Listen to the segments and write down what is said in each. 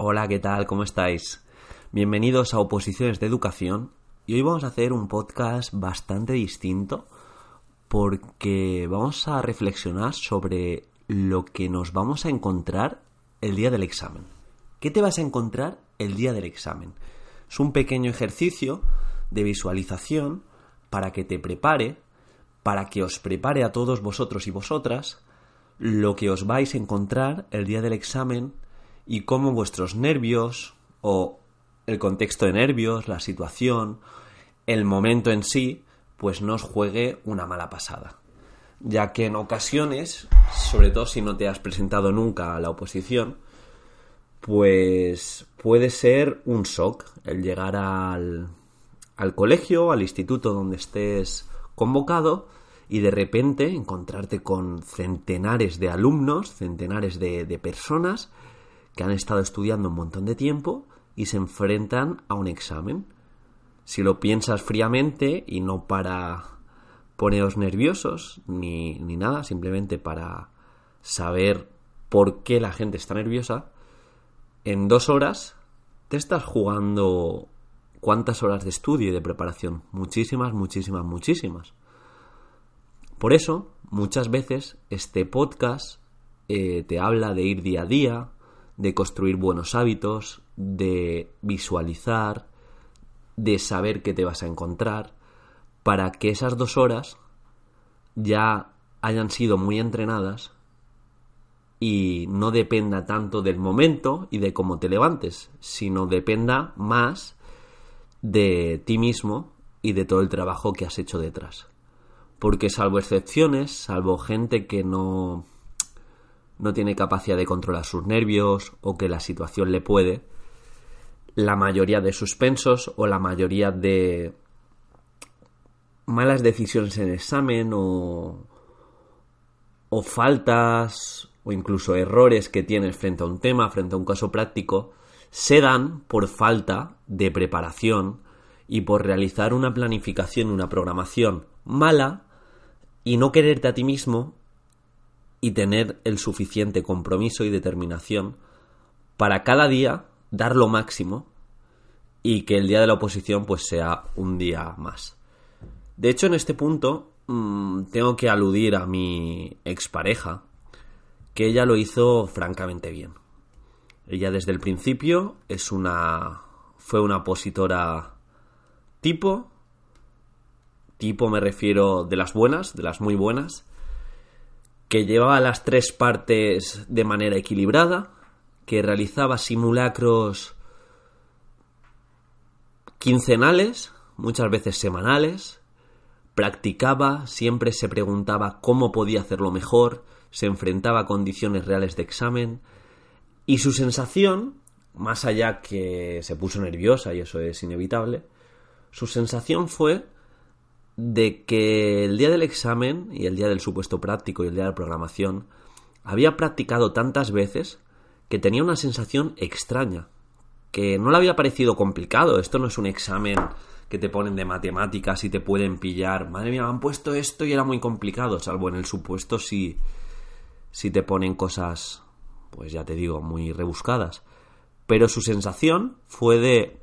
Hola, ¿qué tal? ¿Cómo estáis? Bienvenidos a Oposiciones de Educación y hoy vamos a hacer un podcast bastante distinto porque vamos a reflexionar sobre lo que nos vamos a encontrar el día del examen. ¿Qué te vas a encontrar el día del examen? Es un pequeño ejercicio de visualización para que te prepare, para que os prepare a todos vosotros y vosotras lo que os vais a encontrar el día del examen y cómo vuestros nervios o el contexto de nervios, la situación, el momento en sí, pues no os juegue una mala pasada. Ya que en ocasiones, sobre todo si no te has presentado nunca a la oposición, pues puede ser un shock el llegar al, al colegio, al instituto donde estés convocado y de repente encontrarte con centenares de alumnos, centenares de, de personas que han estado estudiando un montón de tiempo y se enfrentan a un examen. Si lo piensas fríamente y no para poneros nerviosos ni, ni nada, simplemente para saber por qué la gente está nerviosa, en dos horas te estás jugando cuántas horas de estudio y de preparación. Muchísimas, muchísimas, muchísimas. Por eso, muchas veces este podcast eh, te habla de ir día a día, de construir buenos hábitos, de visualizar, de saber qué te vas a encontrar, para que esas dos horas ya hayan sido muy entrenadas y no dependa tanto del momento y de cómo te levantes, sino dependa más de ti mismo y de todo el trabajo que has hecho detrás. Porque salvo excepciones, salvo gente que no no tiene capacidad de controlar sus nervios o que la situación le puede, la mayoría de suspensos o la mayoría de malas decisiones en examen o, o faltas o incluso errores que tienes frente a un tema, frente a un caso práctico, se dan por falta de preparación y por realizar una planificación, una programación mala y no quererte a ti mismo y tener el suficiente compromiso y determinación para cada día dar lo máximo y que el día de la oposición pues sea un día más. De hecho, en este punto mmm, tengo que aludir a mi expareja, que ella lo hizo francamente bien. Ella desde el principio es una fue una opositora tipo tipo me refiero de las buenas, de las muy buenas, que llevaba las tres partes de manera equilibrada, que realizaba simulacros quincenales, muchas veces semanales, practicaba, siempre se preguntaba cómo podía hacerlo mejor, se enfrentaba a condiciones reales de examen, y su sensación, más allá que se puso nerviosa, y eso es inevitable, su sensación fue de que el día del examen y el día del supuesto práctico y el día de la programación había practicado tantas veces que tenía una sensación extraña, que no le había parecido complicado. Esto no es un examen que te ponen de matemáticas y te pueden pillar. Madre mía, me han puesto esto y era muy complicado, salvo en el supuesto si, si te ponen cosas, pues ya te digo, muy rebuscadas. Pero su sensación fue de,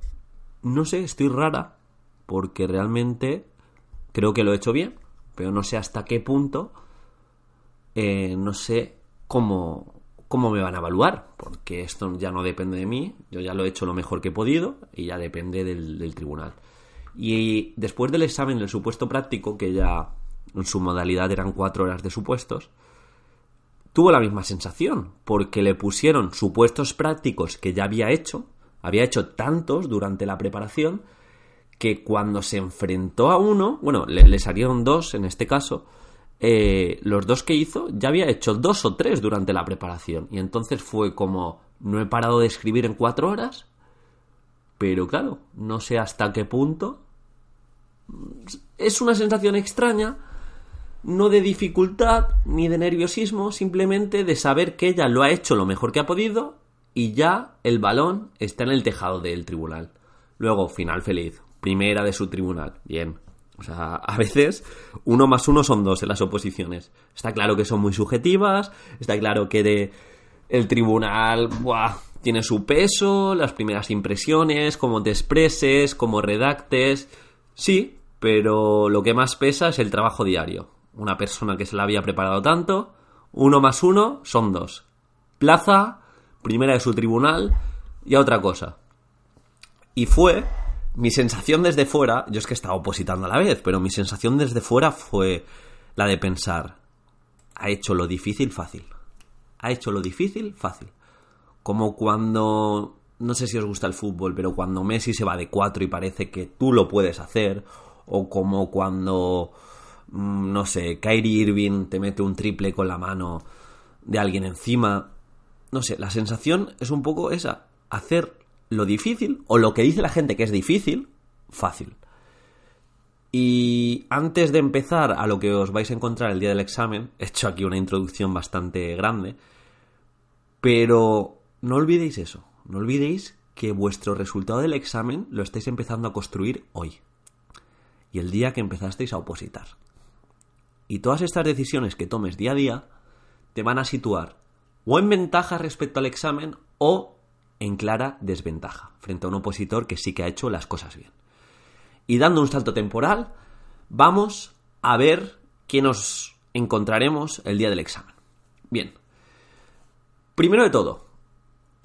no sé, estoy rara, porque realmente Creo que lo he hecho bien, pero no sé hasta qué punto, eh, no sé cómo, cómo me van a evaluar, porque esto ya no depende de mí, yo ya lo he hecho lo mejor que he podido y ya depende del, tribunal. Y después del examen del supuesto práctico, que ya en su modalidad eran cuatro horas de supuestos, tuvo la misma sensación, porque le pusieron supuestos prácticos que ya había hecho, había hecho tantos durante la preparación, que cuando se enfrentó a uno, bueno, le, salieron dos en este caso, eh, los dos que hizo ya había hecho dos o tres durante la preparación. Y entonces fue como, no he parado de escribir en cuatro horas, pero claro, no sé hasta qué punto. Es una sensación extraña, no de dificultad ni de nerviosismo, simplemente de saber que ella lo ha hecho lo mejor que ha podido y ya el balón está en el tejado del tribunal. Luego, final feliz primera de su tribunal. Bien. O sea, a veces uno más uno son dos en las oposiciones. Está claro que son muy subjetivas, está claro que de el tribunal tiene su peso, las primeras impresiones, cómo te expreses, cómo redactes. Sí, pero lo que más pesa es el trabajo diario. Una persona que se la había preparado tanto, uno más uno son dos. Plaza, primera de su tribunal y a otra cosa. Y fue mi sensación desde fuera, yo es que estaba opositando a la vez, pero mi sensación desde fuera fue la de pensar, ha hecho lo difícil fácil. Ha hecho lo difícil fácil. Como cuando, no sé si os gusta el fútbol, pero cuando Messi se va de cuatro y parece que tú lo puedes hacer, o como cuando, mm, no sé, Kyrie Irving te mete un triple con la mano de alguien encima. No sé, la sensación es un poco esa, hacer lo difícil, o lo que dice la gente que es difícil, fácil. Y antes de empezar a lo que os vais a encontrar el día del examen, he hecho aquí una introducción bastante grande, pero no olvidéis eso, no olvidéis que vuestro resultado del examen lo estáis empezando a construir hoy y el día que empezasteis a opositar. Y todas estas decisiones que tomes día a día te van a situar o en ventaja respecto al examen o en clara desventaja frente a un opositor que sí que ha hecho las cosas bien. Y dando un salto temporal, vamos a ver qué nos encontraremos el día del examen. Bien. Primero de todo,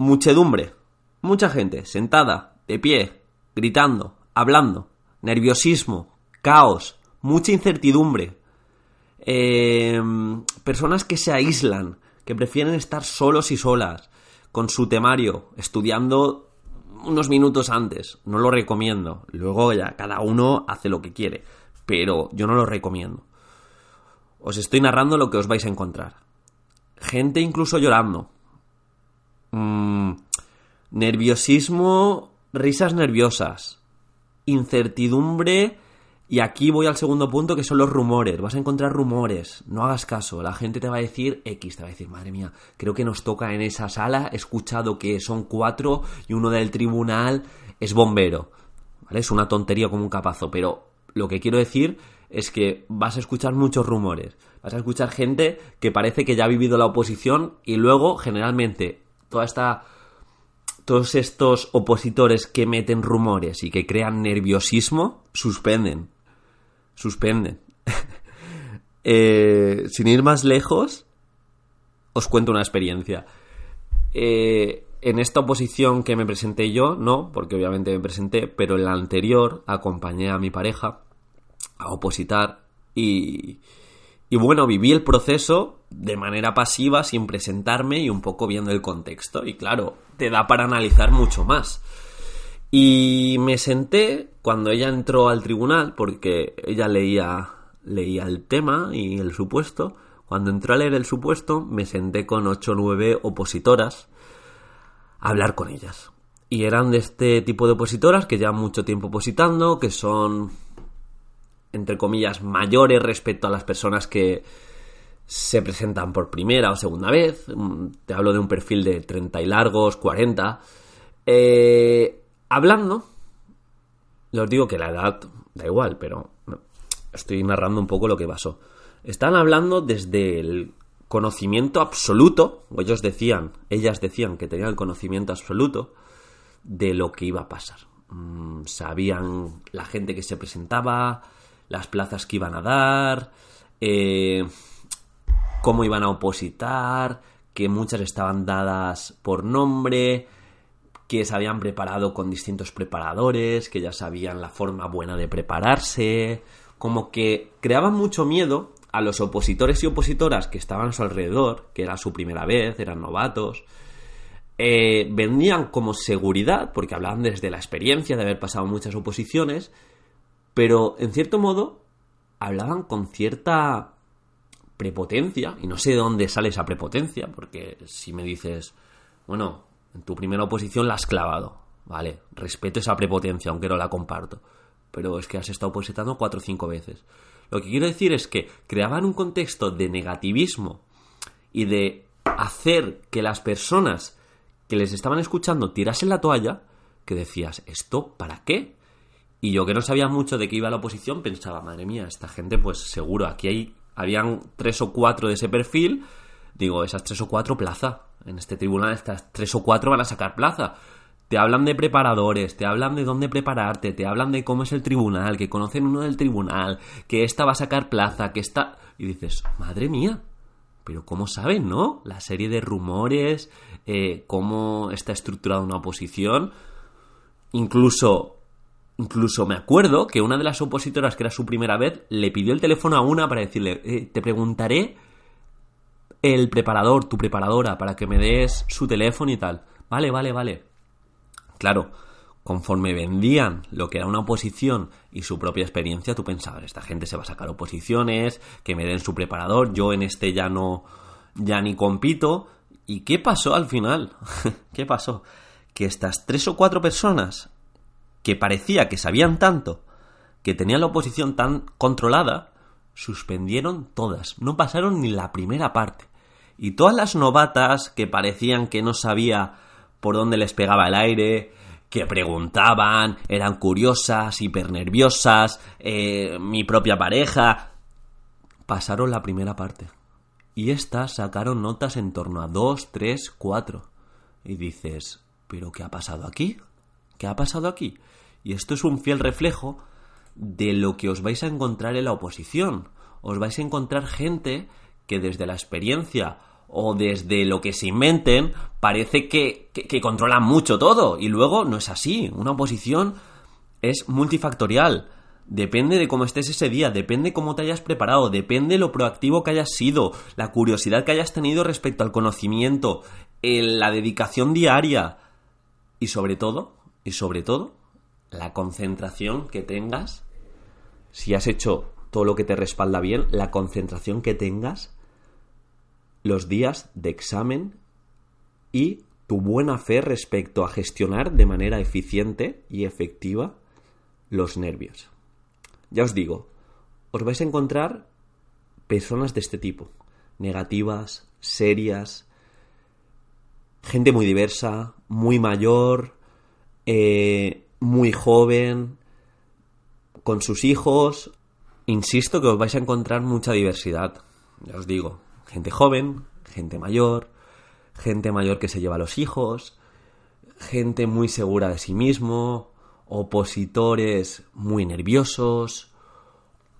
Muchedumbre. Mucha gente sentada, de pie, gritando, hablando. Nerviosismo, caos, mucha incertidumbre. Em, personas que se aíslan, que prefieren estar solos y solas, con su temario, estudiando unos minutos antes. No lo recomiendo. Luego ya cada uno hace lo que quiere. Pero yo no lo recomiendo. Os estoy narrando lo que os vais a encontrar. Gente incluso llorando. Mm, nerviosismo, risas nerviosas, incertidumbre y aquí voy al segundo punto que son los rumores. Vas a encontrar rumores, no hagas caso. La gente te va a decir X, te va a decir, madre mía, creo que nos toca en esa sala. He escuchado que son cuatro y uno del tribunal es bombero. ¿Vale? Es una tontería como un capazo, pero lo que quiero decir es que vas a escuchar muchos rumores. Vas a escuchar gente que parece que ya ha vivido la oposición y luego, generalmente, toda esta todos estos opositores que meten rumores y que crean nerviosismo suspenden suspenden eh, sin ir más lejos os cuento una experiencia eh, en esta oposición que me presenté yo no porque obviamente me presenté pero en la anterior acompañé a mi pareja a opositar y y bueno, viví el proceso de manera pasiva, sin presentarme y un poco viendo el contexto. Y claro, te da para analizar mucho más. Y me senté cuando ella entró al tribunal, porque ella leía, leía el tema y el supuesto. Cuando entró a leer el supuesto, me senté con ocho o nueve opositoras a hablar con ellas. Y eran de este tipo de opositoras que llevan mucho tiempo opositando, que son entre comillas, mayores respecto a las personas que se presentan por primera o segunda vez. Mm, te hablo de un perfil de 30 y largos, 40. Eh, hablando, les digo que la edad da igual, pero estoy narrando un poco lo que pasó. Están hablando desde el conocimiento absoluto, o ellos decían, ellas decían que tenían el conocimiento absoluto de lo que iba a pasar. Mm, sabían la gente que se presentaba, las plazas que iban a dar, eh, cómo iban a opositar, que muchas estaban dadas por nombre, que se habían preparado con distintos preparadores, que ya sabían la forma buena de prepararse, como que creaban mucho miedo a los opositores y opositoras que estaban a su alrededor, que era su primera vez, eran novatos, eh, vendían como seguridad, porque hablaban desde la experiencia de haber pasado muchas oposiciones, pero en cierto modo hablaban con cierta prepotencia, y no sé de dónde sale esa prepotencia, porque si me dices, bueno, en tu primera oposición la has clavado, vale, respeto esa prepotencia, aunque no la comparto, pero es que has estado opositando cuatro o cinco veces. Lo que quiero decir es que creaban un contexto de negativismo y de hacer que las personas que les estaban escuchando tirasen la toalla, que decías, ¿esto para qué? Y yo que no sabía mucho de qué iba la oposición, pensaba, madre mía, esta gente, pues seguro, aquí hay, habían tres o cuatro de ese perfil, digo, esas tres o cuatro plaza, En este tribunal estas tres o cuatro van a sacar plaza. Te hablan de preparadores, te hablan de dónde prepararte, te hablan de cómo es el tribunal, que conocen uno del tribunal, que esta va a sacar plaza, que esta... Y dices, madre mía, pero ¿cómo saben, no? La serie de rumores, eh, cómo está estructurada una oposición. Incluso, incluso me acuerdo que una de las opositoras, que era su primera vez, le pidió el teléfono a una para decirle, eh, te preguntaré el preparador, tu preparadora, para que me des su teléfono y tal. Vale, vale, vale. Claro, conforme vendían lo que era una oposición y su propia experiencia, tú pensabas, esta gente se va a sacar oposiciones, que me den su preparador, yo en este ya no, ya ni compito. ¿Y qué pasó al final? ¿Qué pasó? Que estas tres o cuatro personas que parecía que sabían tanto, que tenían la oposición tan controlada, suspendieron todas, no pasaron ni la primera parte. Y todas las novatas que parecían que no sabía por dónde les pegaba el aire, que preguntaban, eran curiosas, hipernerviosas, eh, mi propia pareja. Pasaron la primera parte. Y estas sacaron notas en torno a dos, tres, cuatro. Y dices, ¿pero qué ha pasado aquí? ¿Qué ha pasado aquí? Y esto es un fiel reflejo de lo que os vais a encontrar en la oposición. Os vais a encontrar gente que desde la experiencia o desde lo que se inventen, parece que, que, controlan mucho todo. Y luego no es así. Una oposición es multifactorial. Depende de cómo estés ese día, depende cómo te hayas preparado, depende lo proactivo que hayas sido, la curiosidad que hayas tenido respecto al conocimiento, la dedicación diaria y sobre todo, y sobre todo, la concentración que tengas, si has hecho todo lo que te respalda bien, la concentración que tengas los días de examen y tu buena fe respecto a gestionar de manera eficiente y efectiva los nervios. Ya os digo, os vais a encontrar personas de este tipo, negativas, serias, gente muy diversa, muy mayor, eh, muy joven, con sus hijos. Insisto que os vais a encontrar mucha diversidad, ya os digo, Gente joven, gente mayor, gente mayor que se lleva a los hijos, gente muy segura de sí mismo, opositores muy nerviosos,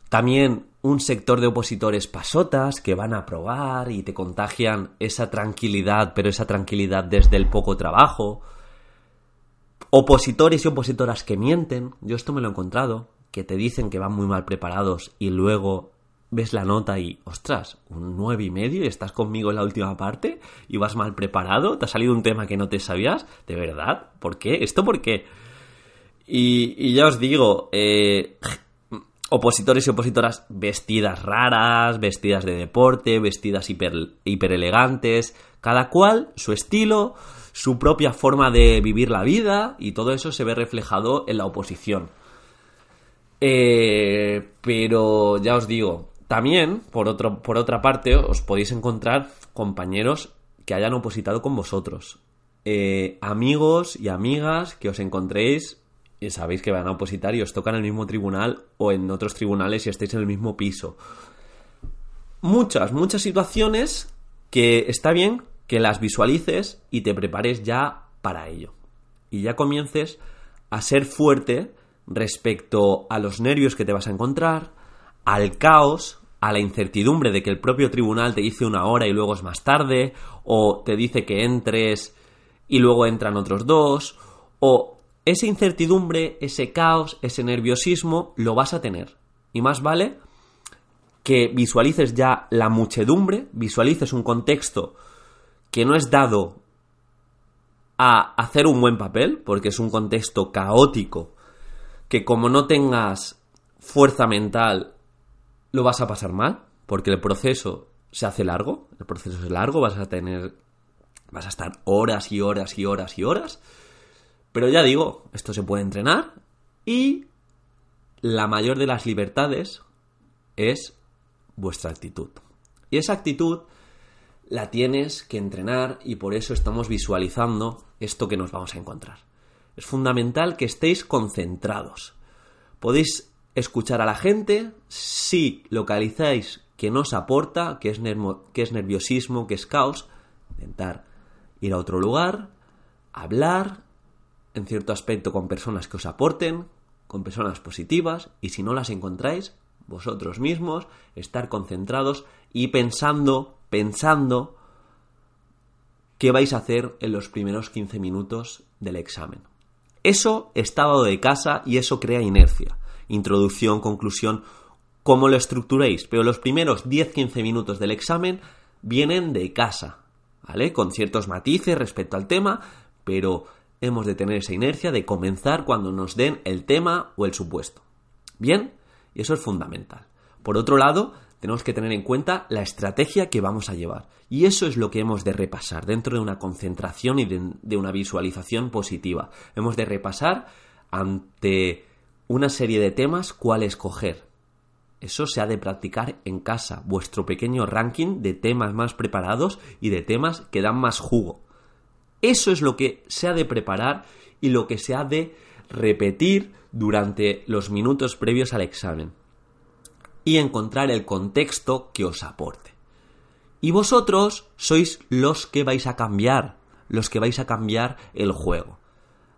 también un sector de opositores pasotas que van a probar y te contagian esa tranquilidad, pero esa tranquilidad desde el poco trabajo. Opositores y opositoras que mienten, yo esto me lo he encontrado, que te dicen que van muy mal preparados y luego ves la nota y, ostras, un nueve y medio y estás conmigo en la última parte y vas mal preparado, te ha salido un tema que no te sabías, ¿de verdad? ¿Por qué? ¿Esto por qué? Y, ya os digo, eh, opositores y opositoras vestidas raras, vestidas de deporte, vestidas hiper, hiper elegantes, cada cual su estilo, su propia forma de vivir la vida y todo eso se ve reflejado en la oposición. Eh, pero ya os digo, también, por, otro, por otra parte, os podéis encontrar compañeros que hayan opositado con vosotros. Eh, amigos y amigas que os encontréis y sabéis que van a opositar y os tocan en el mismo tribunal o en otros tribunales y estáis en el mismo piso. Muchas, muchas situaciones que está bien que las visualices y te prepares ya para ello. Y ya comiences a ser fuerte respecto a los nervios que te vas a encontrar, al caos a la incertidumbre de que el propio tribunal te dice una hora y luego es más tarde, o te dice que entres y luego entran otros dos, o esa incertidumbre, ese caos, ese nerviosismo, lo vas a tener. Y más vale que visualices ya la muchedumbre, visualices un contexto que no es dado a hacer un buen papel, porque es un contexto caótico, que como no tengas fuerza mental lo vas a pasar mal, porque el proceso se hace largo, el proceso es largo, vas a tener, vas a estar horas y horas y horas y horas, pero ya digo, esto se puede entrenar y la mayor de las libertades es vuestra actitud. Y esa actitud la tienes que entrenar y por eso estamos visualizando esto que nos vamos a encontrar. Es fundamental que estéis concentrados. Podéis escuchar a la gente si localizáis que nos aporta, que es, que es nerviosismo, que es caos, intentar ir a otro lugar, hablar, en cierto aspecto con personas que os aporten, con personas positivas, y si no las encontráis, vosotros mismos, estar concentrados y pensando, pensando qué vais a hacer en los primeros 15 minutos del examen. Eso está dado de casa y eso crea inercia. Introducción, conclusión, cómo lo estructuréis, pero los primeros 10-15 minutos del examen vienen de casa, ¿vale? Con ciertos matices respecto al tema, pero hemos de tener esa inercia de comenzar cuando nos den el tema o el supuesto. ¿Bien? Y eso es fundamental. Por otro lado, tenemos que tener en cuenta la estrategia que vamos a llevar. Y eso es lo que hemos de repasar dentro de una concentración y de, una visualización positiva. Hemos de repasar ante una serie de temas cuál escoger. Eso se ha de practicar en casa, vuestro pequeño ranking de temas más preparados y de temas que dan más jugo. Eso es lo que se ha de preparar y lo que se ha de repetir durante los minutos previos al examen y encontrar el contexto que os aporte. Y vosotros sois los que vais a cambiar, los que vais a cambiar el juego,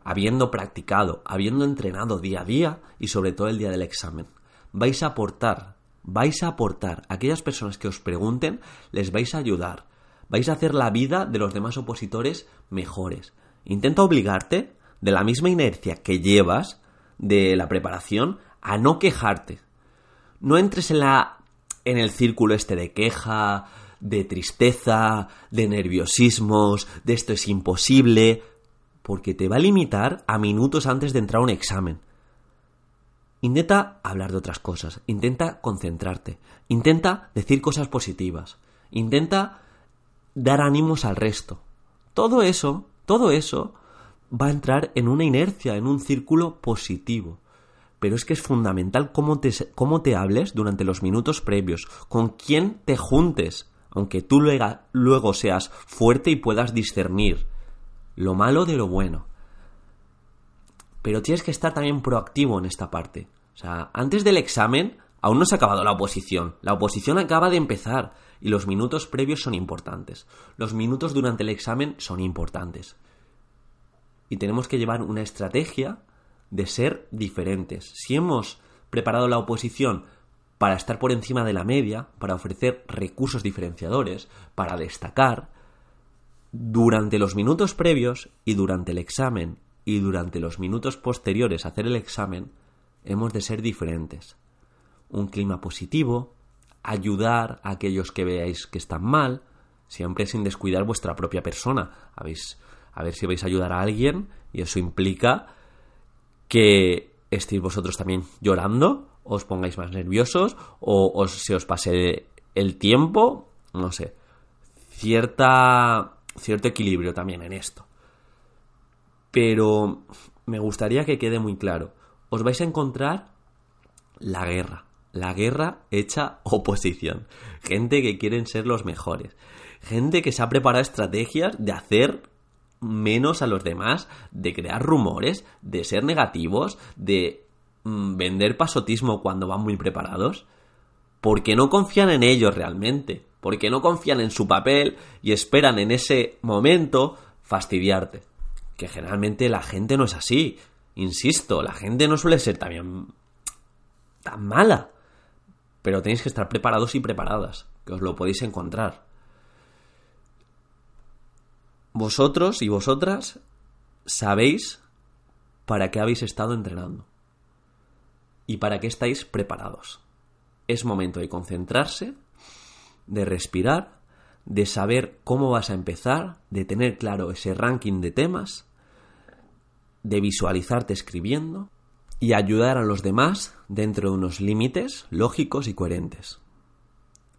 habiendo practicado, habiendo entrenado día a día y sobre todo el día del examen. Vais a aportar, vais a aportar. Aquellas personas que os pregunten, les vais a ayudar, vais a hacer la vida de los demás opositores mejores. Intenta obligarte, de la misma inercia que llevas de la preparación, a no quejarte. No entres en la en el círculo este de queja, de tristeza, de nerviosismos, de esto es imposible, porque te va a limitar a minutos antes de entrar a un examen. Intenta hablar de otras cosas, intenta concentrarte, intenta decir cosas positivas, intenta dar ánimos al resto. Todo eso, todo eso va a entrar en una inercia, en un círculo positivo. Pero es que es fundamental cómo te, cómo te hables durante los minutos previos, con quién te juntes, aunque tú luego, luego seas fuerte y puedas discernir lo malo de lo bueno. Pero tienes que estar también proactivo en esta parte. O sea, antes del examen aún no se ha acabado la oposición. La oposición acaba de empezar y los minutos previos son importantes. Los minutos durante el examen son importantes. Y tenemos que llevar una estrategia de ser diferentes. Si hemos preparado la oposición para estar por encima de la media, para ofrecer recursos diferenciadores, para destacar, durante los minutos previos y durante el examen y durante los minutos posteriores a hacer el examen, hemos de ser diferentes. Un clima positivo, ayudar a aquellos que veáis que están mal, siempre sin descuidar vuestra propia persona. a ver si vais a ayudar a alguien y eso implica que estéis vosotros también llorando, os pongáis más nerviosos o se os pase el tiempo, no sé, cierta, cierto equilibrio también en esto. Pero me gustaría que quede muy claro, os vais a encontrar la guerra la guerra hecha oposición. Gente que quieren ser los mejores. Gente que se ha preparado estrategias de hacer menos a los demás, de crear rumores, de ser negativos, de mm, vender pasotismo cuando van muy preparados. Porque no confían en ellos realmente. Porque no confían en su papel y esperan en ese momento fastidiarte. Que generalmente la gente no es así. Insisto, la gente no suele ser también tan mala pero tenéis que estar preparados y preparadas, que os lo podéis encontrar. Vosotros y vosotras sabéis para qué habéis estado entrenando y para qué estáis preparados. Es momento de concentrarse, de respirar, de saber cómo vas a empezar, de tener claro ese ranking de temas, de visualizarte escribiendo y ayudar a los demás dentro de unos límites lógicos y coherentes.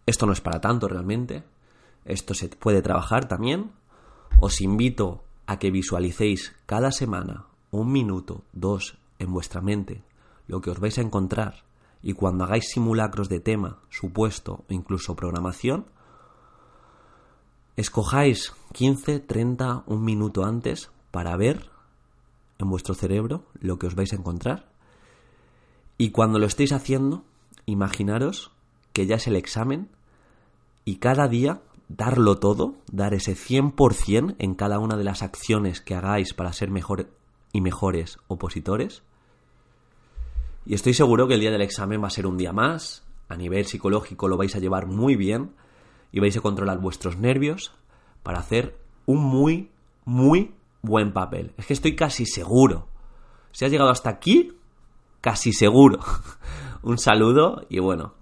Esto no es para tanto realmente, esto se puede trabajar también. Os invito a que visualicéis cada semana un minuto, dos en vuestra mente lo que os vais a encontrar y cuando hagáis simulacros de tema, supuesto o incluso programación, escojáis 15, 30, un minuto antes para ver en vuestro cerebro lo que os vais a encontrar y cuando lo estéis haciendo, imaginaros que ya es el examen y cada día darlo todo, dar ese 100% en cada una de las acciones que hagáis para ser mejor y mejores opositores. Y estoy seguro que el día del examen va a ser un día más, a nivel psicológico lo vais a llevar muy bien y vais a controlar vuestros nervios para hacer un muy, muy buen papel. Es que estoy casi seguro. Si has llegado hasta aquí, casi seguro. un saludo y bueno,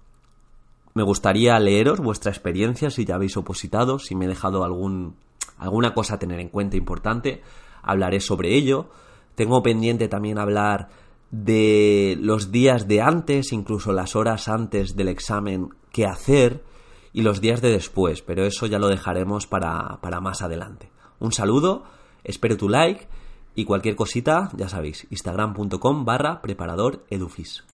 me gustaría leeros vuestra experiencia si ya habéis opositado, si me he dejado algún, alguna cosa a tener en cuenta importante, hablaré sobre ello. Tengo pendiente también hablar de los días de antes, incluso las horas antes del examen, qué hacer y los días de después, pero eso ya lo dejaremos para, para más adelante. Un saludo, espero tu like y cualquier cosita, ya sabéis, instagram.com barra preparador.